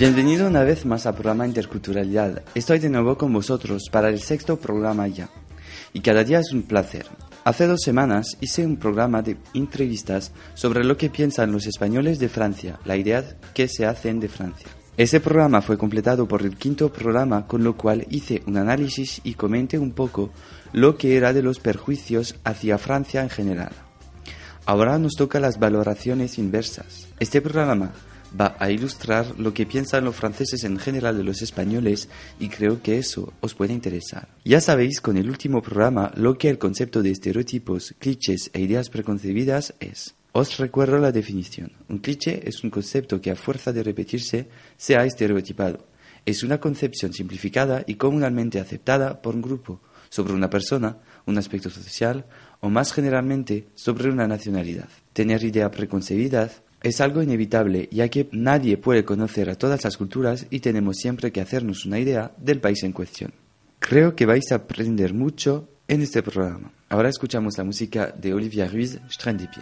Bienvenido una vez más al programa Interculturalidad. Estoy de nuevo con vosotros para el sexto programa ya. Y cada día es un placer. Hace dos semanas hice un programa de entrevistas sobre lo que piensan los españoles de Francia, la idea que se hacen de Francia. Ese programa fue completado por el quinto programa, con lo cual hice un análisis y comenté un poco lo que era de los perjuicios hacia Francia en general. Ahora nos toca las valoraciones inversas. Este programa va a ilustrar lo que piensan los franceses en general de los españoles y creo que eso os puede interesar. Ya sabéis con el último programa lo que el concepto de estereotipos, clichés e ideas preconcebidas es. Os recuerdo la definición. Un cliché es un concepto que a fuerza de repetirse se ha estereotipado. Es una concepción simplificada y comúnmente aceptada por un grupo sobre una persona, un aspecto social o más generalmente sobre una nacionalidad. Tener idea preconcebida. Es algo inevitable, ya que nadie puede conocer a todas las culturas y tenemos siempre que hacernos una idea del país en cuestión. Creo que vais a aprender mucho en este programa. Ahora escuchamos la música de Olivia Ruiz, Strandipi.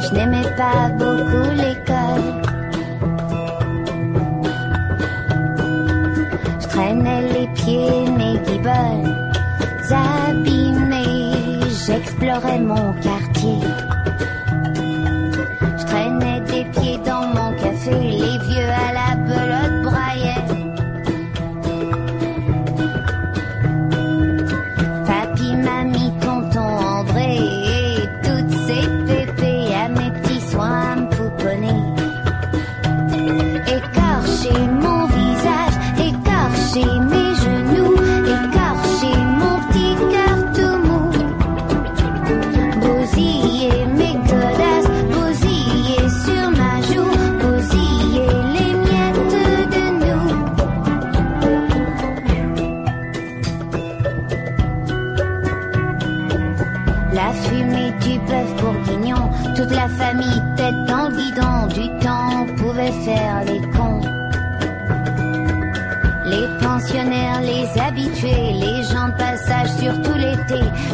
je n'aimais pas beaucoup l'école. Je traînais les pieds, mes guibolles abîmés, j'explorais mon quartier.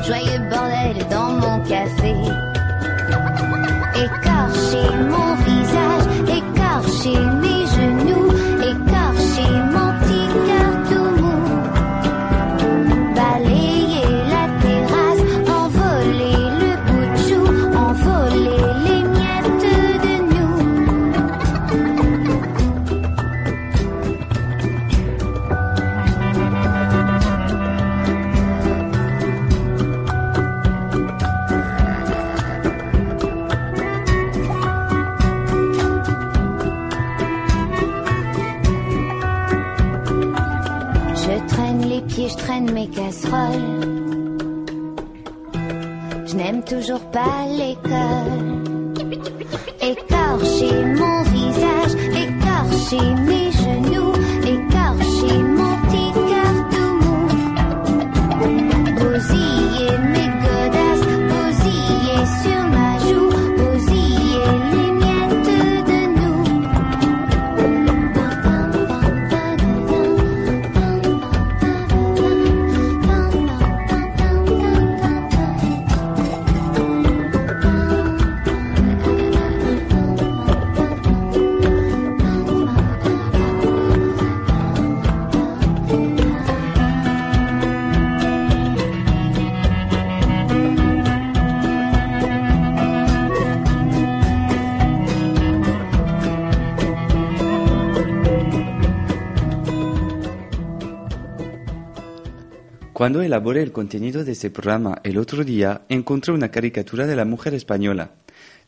Joyeux bordel dans mon café. je traîne mes casseroles. Je n'aime toujours pas l'école. Écorchez mon visage, écorcher mes Cuando elaboré el contenido de este programa el otro día, encontré una caricatura de la mujer española.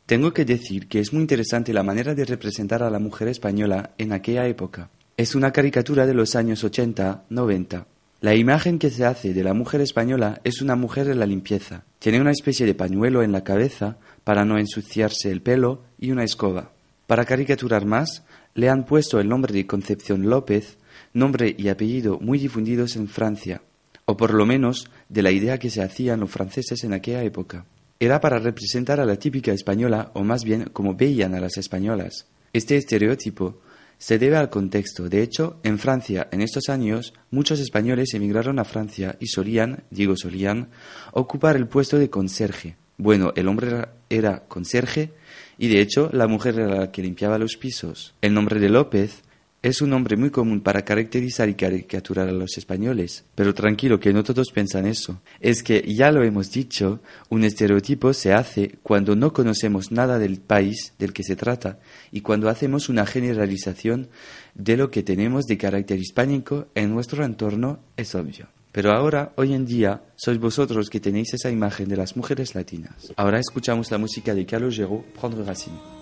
Tengo que decir que es muy interesante la manera de representar a la mujer española en aquella época. Es una caricatura de los años 80-90. La imagen que se hace de la mujer española es una mujer de la limpieza. Tiene una especie de pañuelo en la cabeza para no ensuciarse el pelo y una escoba. Para caricaturar más, le han puesto el nombre de Concepción López, nombre y apellido muy difundidos en Francia o por lo menos de la idea que se hacían los franceses en aquella época. Era para representar a la típica española, o más bien como veían a las españolas. Este estereotipo se debe al contexto. De hecho, en Francia, en estos años, muchos españoles emigraron a Francia y solían, digo solían, ocupar el puesto de conserje. Bueno, el hombre era conserje y de hecho la mujer era la que limpiaba los pisos. El nombre de López es un nombre muy común para caracterizar y caricaturar a los españoles, pero tranquilo que no todos piensan eso. Es que, ya lo hemos dicho, un estereotipo se hace cuando no conocemos nada del país del que se trata y cuando hacemos una generalización de lo que tenemos de carácter hispánico en nuestro entorno, es obvio. Pero ahora, hoy en día, sois vosotros los que tenéis esa imagen de las mujeres latinas. Ahora escuchamos la música de Carlos Gero, Prendre Racine.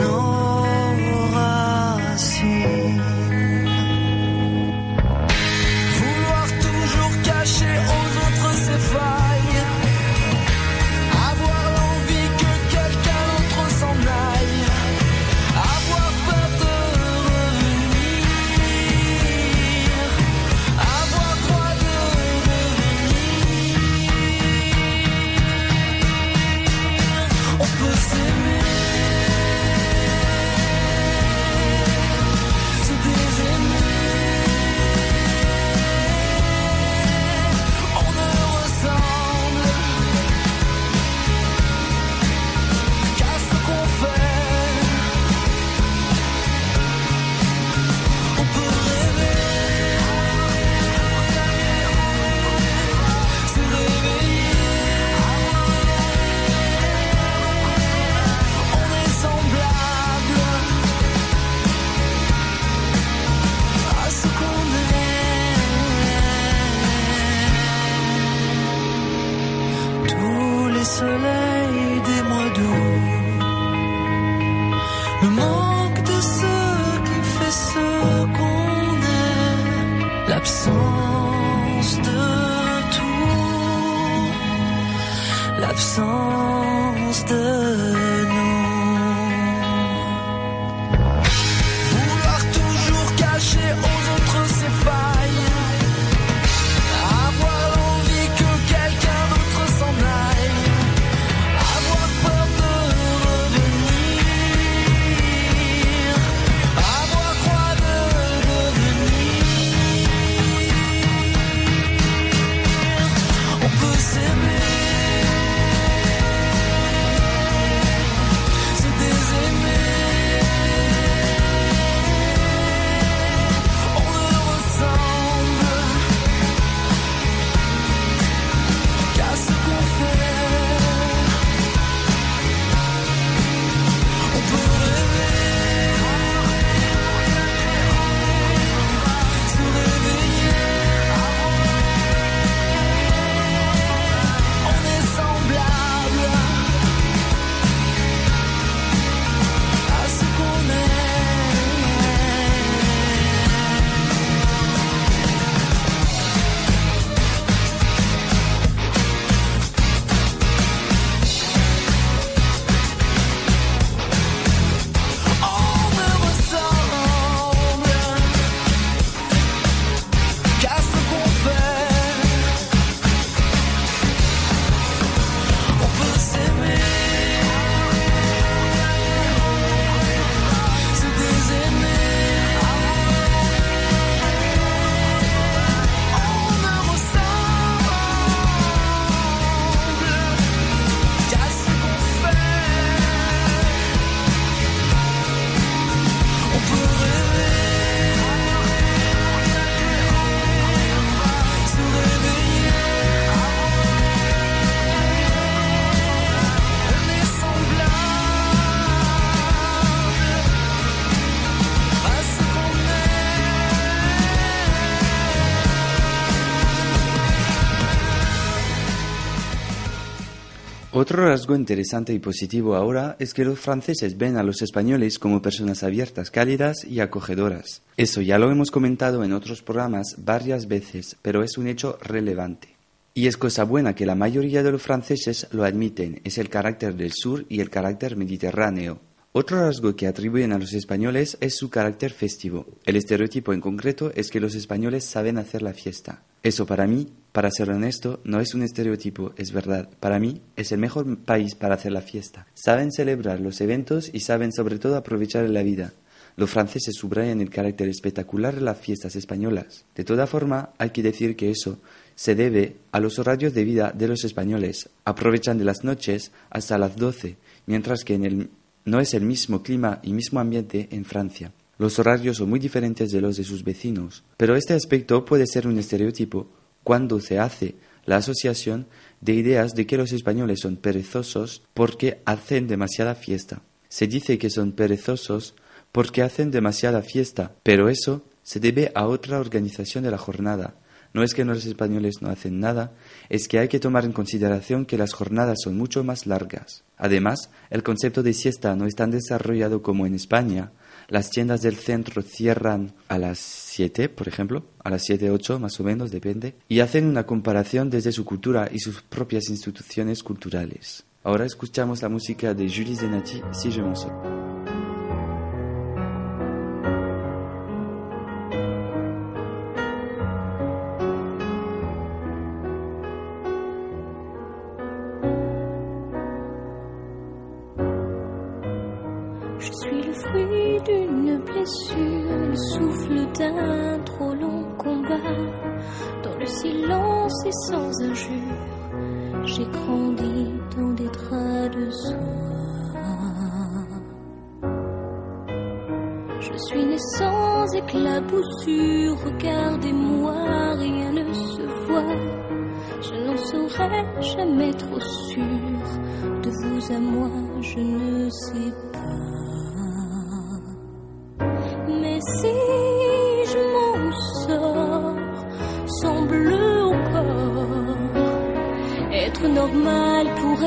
know Otro rasgo interesante y positivo ahora es que los franceses ven a los españoles como personas abiertas, cálidas y acogedoras. Eso ya lo hemos comentado en otros programas varias veces, pero es un hecho relevante. Y es cosa buena que la mayoría de los franceses lo admiten, es el carácter del sur y el carácter mediterráneo, otro rasgo que atribuyen a los españoles es su carácter festivo. El estereotipo en concreto es que los españoles saben hacer la fiesta. Eso para mí, para ser honesto, no es un estereotipo, es verdad. Para mí es el mejor país para hacer la fiesta. Saben celebrar los eventos y saben sobre todo aprovechar la vida. Los franceses subrayan el carácter espectacular de las fiestas españolas. De toda forma, hay que decir que eso se debe a los horarios de vida de los españoles. Aprovechan de las noches hasta las 12, mientras que en el no es el mismo clima y mismo ambiente en Francia. Los horarios son muy diferentes de los de sus vecinos, pero este aspecto puede ser un estereotipo cuando se hace la asociación de ideas de que los españoles son perezosos porque hacen demasiada fiesta. Se dice que son perezosos porque hacen demasiada fiesta, pero eso se debe a otra organización de la jornada, no es que los españoles no hacen nada, es que hay que tomar en consideración que las jornadas son mucho más largas. Además, el concepto de siesta no es tan desarrollado como en España. Las tiendas del centro cierran a las 7, por ejemplo, a las 7, 8 más o menos, depende, y hacen una comparación desde su cultura y sus propias instituciones culturales. Ahora escuchamos la música de Julie Zenati, Si je Je suis le fruit d'une blessure, le souffle d'un trop long combat. Dans le silence et sans injure, j'ai grandi dans des draps de soie. Je suis né sans éclaboussure, regardez-moi, rien ne se voit. Je n'en serai jamais trop sûr. De vous à moi, je ne sais pas.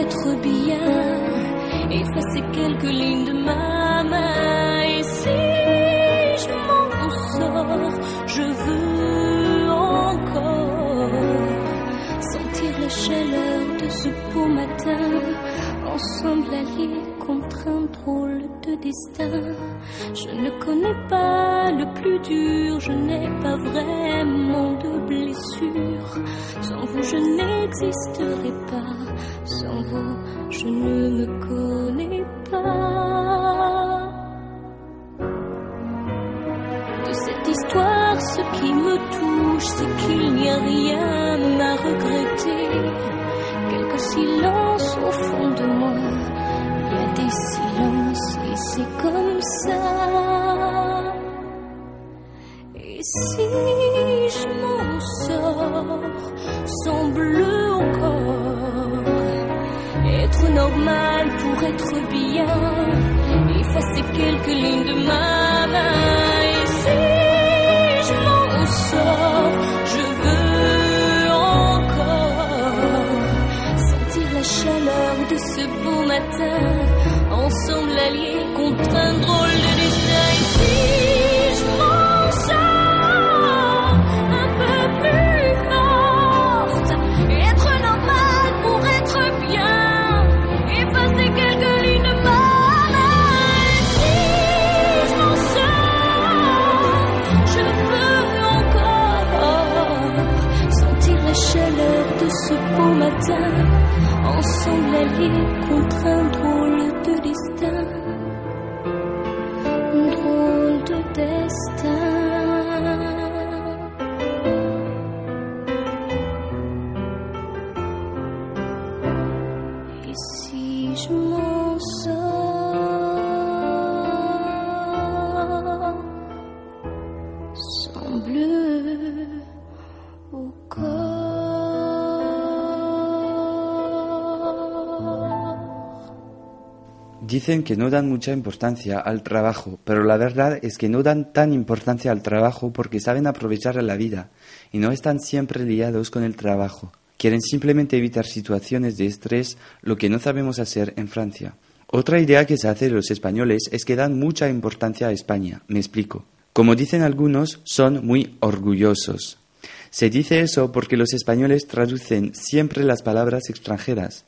être bien, effacer quelques lignes de ma main. Et si je m'en ressors, je veux encore sentir la chaleur de ce beau matin, ensemble aller contre un drôle de destin. Je ne connais pas le plus dur, je n'ai pas vraiment de blessure. Sans vous, je n'existerai pas je ne me connais pas. De cette histoire, ce qui me touche, c'est qu'il n'y a rien à regretter. Quelques silences au fond de moi, il y a des silences et c'est comme ça. Et si je m'en sors, bleu normal pour être bien, effacer quelques lignes de ma main. Et si je m'en sors, je veux encore sentir la chaleur de ce beau matin, ensemble alliés contre un drôle de destin. ensemble alliés contre un drôle de destin, un drôle de destin. Et si je m'en sors? Dicen que no dan mucha importancia al trabajo, pero la verdad es que no dan tan importancia al trabajo porque saben aprovechar la vida y no están siempre liados con el trabajo. Quieren simplemente evitar situaciones de estrés, lo que no sabemos hacer en Francia. Otra idea que se hace de los españoles es que dan mucha importancia a España. Me explico. Como dicen algunos, son muy orgullosos. Se dice eso porque los españoles traducen siempre las palabras extranjeras.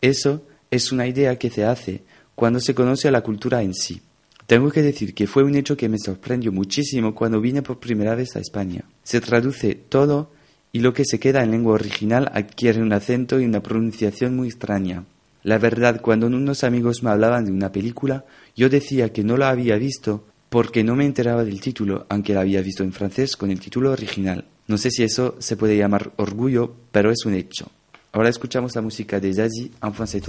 Eso es una idea que se hace, cuando se conoce a la cultura en sí. Tengo que decir que fue un hecho que me sorprendió muchísimo cuando vine por primera vez a España. Se traduce todo y lo que se queda en lengua original adquiere un acento y una pronunciación muy extraña. La verdad, cuando unos amigos me hablaban de una película, yo decía que no la había visto porque no me enteraba del título, aunque la había visto en francés con el título original. No sé si eso se puede llamar orgullo, pero es un hecho. Ahora escuchamos la música de Zazie en francés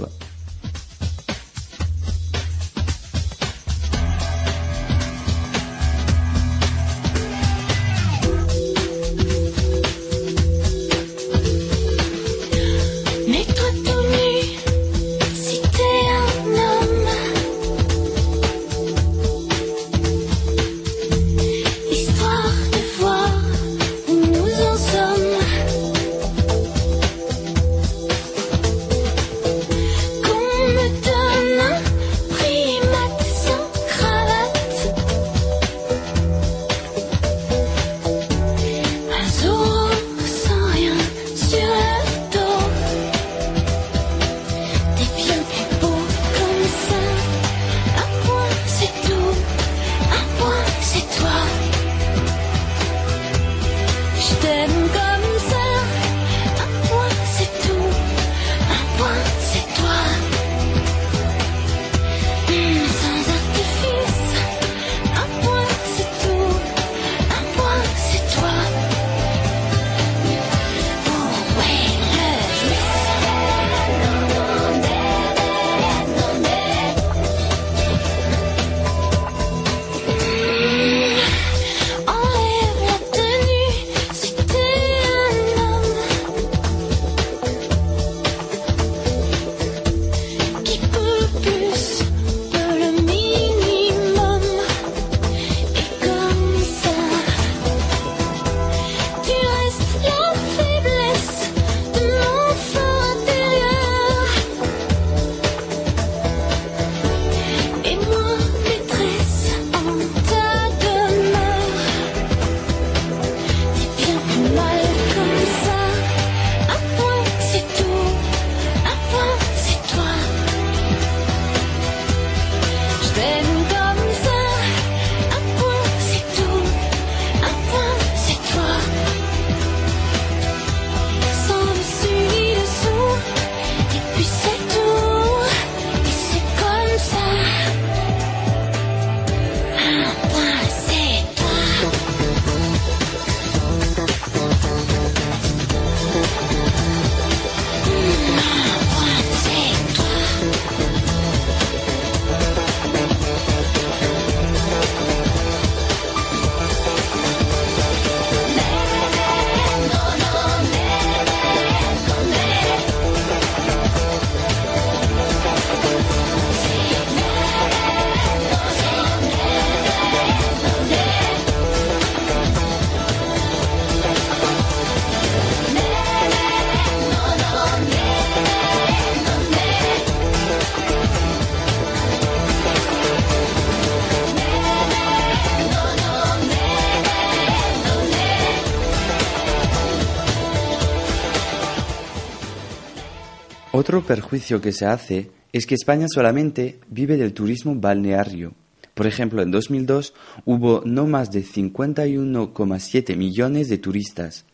Otro perjuicio que se hace es que España solamente vive del turismo balneario. Por ejemplo, en 2002 hubo no más de 51,7 millones de turistas.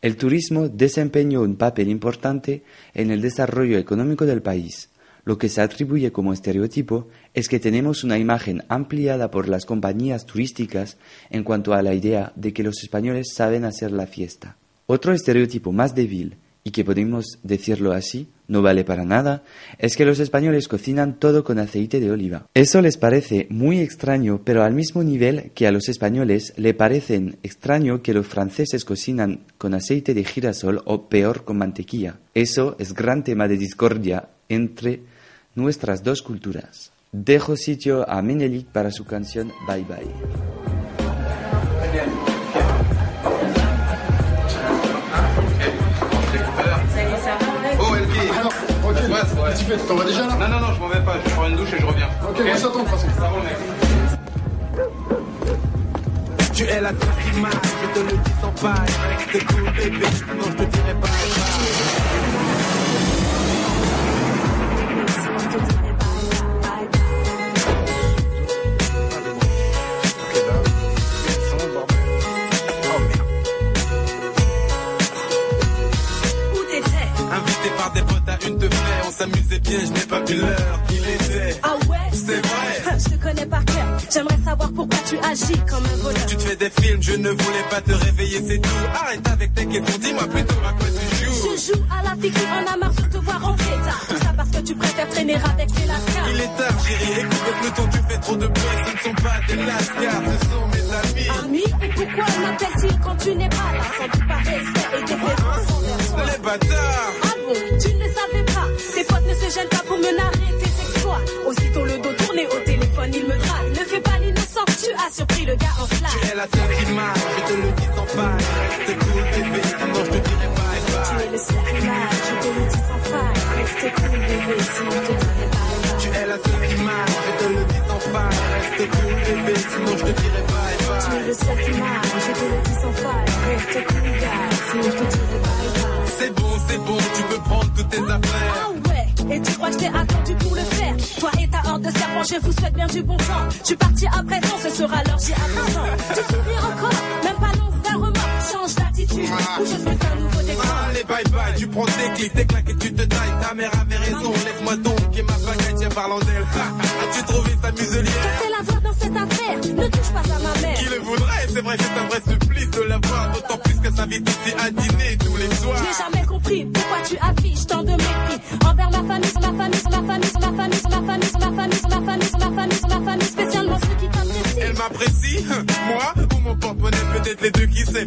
El turismo desempeñó un papel importante en el desarrollo económico del país. Lo que se atribuye como estereotipo es que tenemos una imagen ampliada por las compañías turísticas en cuanto a la idea de que los españoles saben hacer la fiesta. Otro estereotipo más débil y que podemos decirlo así, no vale para nada, es que los españoles cocinan todo con aceite de oliva. Eso les parece muy extraño, pero al mismo nivel que a los españoles le parecen extraño que los franceses cocinan con aceite de girasol o peor con mantequilla. Eso es gran tema de discordia entre nuestras dos culturas. Dejo sitio a Menelik para su canción Bye Bye. fais T'en vas déjà là Non, non, non, je m'en vais pas. Je prends une douche et je reviens. Ok, moi j'attends de toute façon. Ça mec. Tu es la seule image, je te le dis sans faille. T'es cool, bébé, sinon je te dirai pas. je n'ai pas vu l'heure qu'il était. Ah ouais C'est vrai. Hum, je te connais par cœur. J'aimerais savoir pourquoi tu agis comme un voleur. Tu te fais des films, je ne voulais pas te réveiller, c'est tout. Arrête avec tes questions, dis-moi plutôt à quoi tu joues. Je joue à la figure, on a marre de te voir en état. Tout ça parce que tu préfères traîner avec tes lascars. Il est tard, chérie, écoute le ton, tu fais trop de bruit. Ce ne sont pas des lascars, ce sont mes amis. Amis Et pourquoi mappelle t quand tu n'es pas là Sans doute par respect et des envers toi. Les bâtards le reste cool gars, C'est bon, c'est bon, tu peux prendre toutes tes affaires. Ah ouais, et tu crois que t'es attendu pour le faire Toi et ta horde de serpents, je vous souhaite bien du bon temps. Je suis parti à présent, ce sera l'heure, à présent. Tu souris encore, même pas non, d'un remords. Change d'attitude, ah. ou je souhaite un nouveau décor. Ah, allez bye bye, tu prends tes clics, tes claques et tu te tailles. Ta mère avait raison, lève moi donc, et ma baguette, tiens parlant d'elle. As-tu trouvé ta muselière ne touche pas à ma mère. Qui le voudrait, c'est vrai c'est un vrai supplice de la voir, d'autant plus que ça vit ici à dîner tous les soirs. J'ai jamais compris pourquoi tu affiches tant de mépris envers la famille, sur la famille, sur la famille, sur la famille, sur la famille, sur la famille, sur la famille, sur la famille, sur la famille, spécialement ceux qui t'apprécient. Elle m'apprécie, moi ou mon porte-monnaie, peut-être les deux qui sait.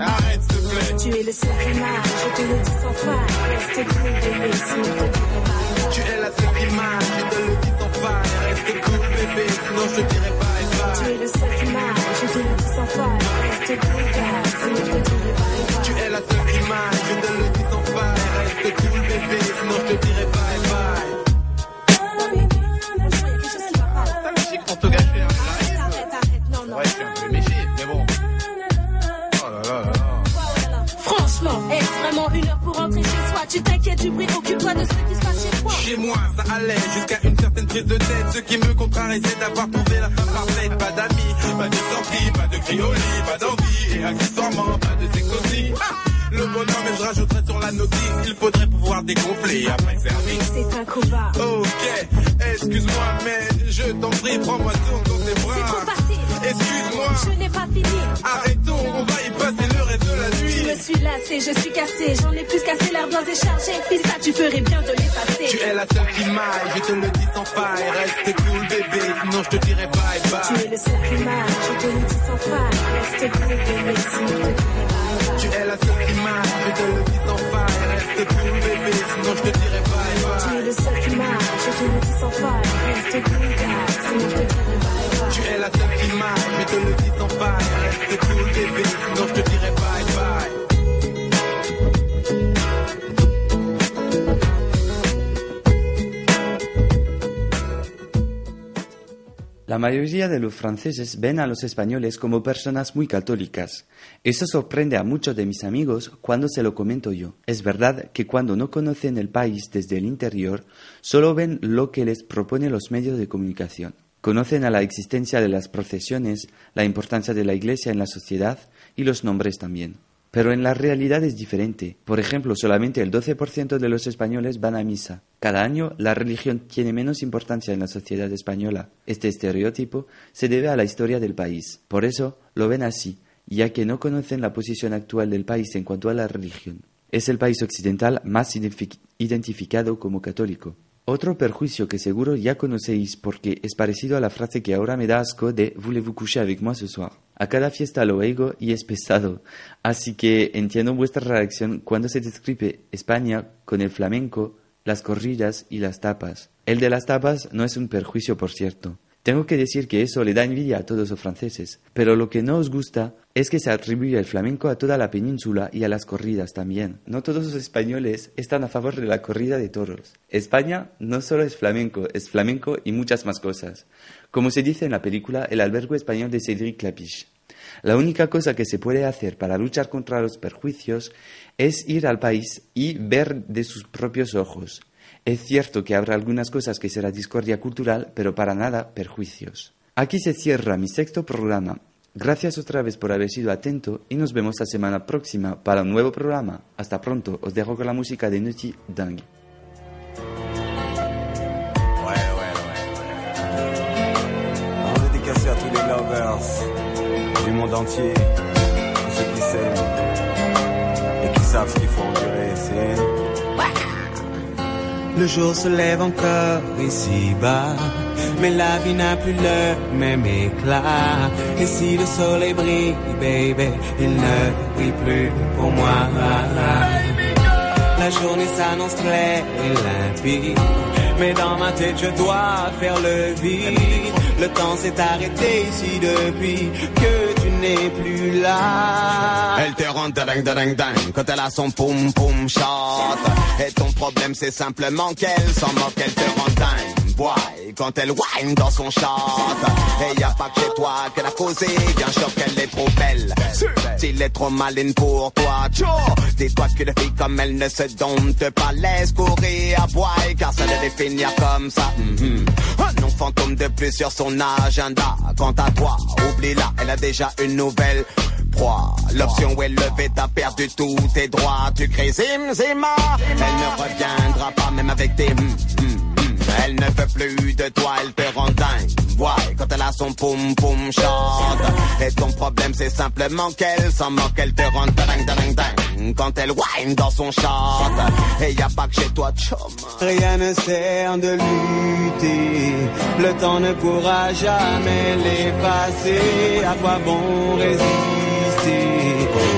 Arrête, s'il te plaît. Tu es le supprimage, je te le dis sans fin Reste cool, bébé, sinon te Tu es la supprimage, je te le dis sans fin. Reste cool, bébé, sinon je te je le Tu es la seule image, je te le dis sans faille, reste cool, bébé, sinon je te dirai bye bye. Pour te gâcher hein. Arrête, arrête, non, non. Ouais, je suis un peu méchée, mais bon. Oh là là là là. Franchement, est-ce vraiment une heure pour rentrer chez soi Tu t'inquiètes du bruit, occupe-toi de ce qui se passe chez toi. Chez moi, ça allait jusqu'à une de tête. Ce qui me contrarie, c'est d'avoir trouvé la femme parfaite. Pas d'amis, pas de sortie, pas de criolis, pas d'envie. Et accessoirement, pas de sexe le bonhomme, mais je rajouterai sur la notice, il faudrait pouvoir dégonfler après service. C'est un combat. Ok, excuse-moi, mais je t'en prie, prends-moi tout dans tes bras. Excuse-moi, je n'ai pas fini. Arrêtons, on va y passer suis lassé, je suis cassé, j'en ai plus cassé, l'ardoise est chargée. Fils, ça, tu ferais bien de l'effacer. Tu es la seule qui m'aille, je te le dis sans faille. Reste cool, bébé, sinon je te dirai bye bye. Tu es le seul qui m'aille, je te le dis sans faille. Reste cool, bébé, sinon je te dirai bye bye. Tu es la seule qui m'aille, je te le dis sans faille. Reste cool, bébé, sinon je te dirai bye bye. La mayoría de los franceses ven a los españoles como personas muy católicas. Eso sorprende a muchos de mis amigos cuando se lo comento yo. Es verdad que cuando no conocen el país desde el interior, solo ven lo que les propone los medios de comunicación. Conocen a la existencia de las procesiones, la importancia de la Iglesia en la sociedad y los nombres también. Pero en la realidad es diferente. Por ejemplo, solamente el 12% de los españoles van a misa. Cada año la religión tiene menos importancia en la sociedad española. Este estereotipo se debe a la historia del país. Por eso lo ven así, ya que no conocen la posición actual del país en cuanto a la religión. Es el país occidental más identificado como católico. Otro perjuicio que seguro ya conocéis porque es parecido a la frase que ahora me da asco de voulez-vous coucher avec moi ce soir. A cada fiesta lo oigo y es pesado, así que entiendo vuestra reacción cuando se describe España con el flamenco, las corridas y las tapas. El de las tapas no es un perjuicio, por cierto. Tengo que decir que eso le da envidia a todos los franceses, pero lo que no os gusta es que se atribuya el flamenco a toda la península y a las corridas también. No todos los españoles están a favor de la corrida de toros. España no solo es flamenco, es flamenco y muchas más cosas. Como se dice en la película El albergo español de Cédric Clapiche. La única cosa que se puede hacer para luchar contra los perjuicios es ir al país y ver de sus propios ojos es cierto que habrá algunas cosas que será discordia cultural, pero para nada perjuicios. Aquí se cierra mi sexto programa. Gracias otra vez por haber sido atento y nos vemos la semana próxima para un nuevo programa. Hasta pronto, os dejo con la música de Nuti Dang. Le jour se lève encore ici-bas, mais la vie n'a plus le même éclat. Et si le soleil brille, baby, il ne brille plus pour moi. La journée s'annonce claire et limpide, mais dans ma tête je dois faire le vide. Le temps s'est arrêté ici depuis que n'est plus là. Elle te rend ding ding ding quand elle a son poum poum chat Et ton problème c'est simplement qu'elle s'en moque, elle te rend dingue quand elle whine dans son chat Et y a pas que chez toi qu'elle a causé, bien sûr qu'elle est trop belle. S'il est trop maligne pour toi, dis-toi qu'une fille comme elle ne se dompte pas. Laisse courir à boire, car ça devait finir comme ça. Mm-hmm. Non fantôme de plus sur son agenda. Quant à toi, oublie-la, elle a déjà une nouvelle. L'option où elle est levée, t'as perdu tous tes droits. Tu crées zim, zima. Elle ne reviendra pas, même avec tes mm-hmm. Elle ne peut plus de toi, elle te rend dingue. Ouais, quand elle a son poum poum chante. Et ton problème c'est simplement qu'elle s'en moque, elle te rend dingue dingue dingue. Quand elle whine dans son chante Et y a pas que chez toi, chum. Rien ne sert de lutter. Le temps ne pourra jamais l'effacer. À quoi bon résister?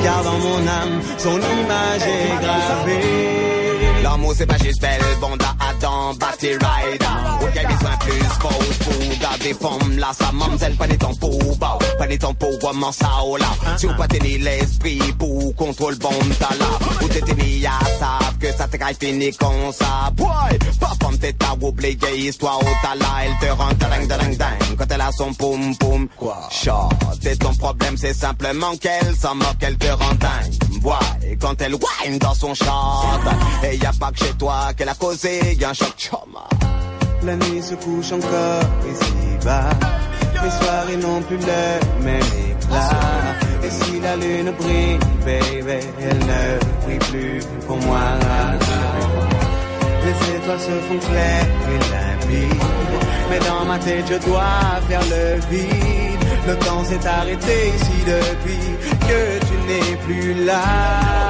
Car dans mon âme, son image est gravée. L'amour c'est pas juste belle, bonda dans battery rider. Aucun besoin plus pause pour garder forme. là. Sa mamzelle, pas des temps pour bas. Pas des temps pour vraiment ça ou oh, là. Si pas tenir l'esprit pour contrôle bombe t'as Ou t'es tenu à ça, que ça te caille fini comme ça. Boy, pas pomme t'es ta oublié histoire ou oh, tala, Elle te rend ding ding ding quand elle a son poum poum. Quoi? Chat, c'est ton problème, c'est simplement qu'elle s'en moque, qu'elle te rend dingue. Boy, quand elle whine dans son chat. Et y a pas que chez toi qu'elle a causé, la nuit se couche encore ici bas. Mes soirées n'ont plus le même éclat. Et si la lune brille, baby, elle ne brille plus pour moi. Les étoiles se font claires et la vie. Mais dans ma tête, je dois faire le vide. Le temps s'est arrêté ici depuis que tu n'es plus là.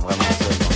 pas vraiment seul.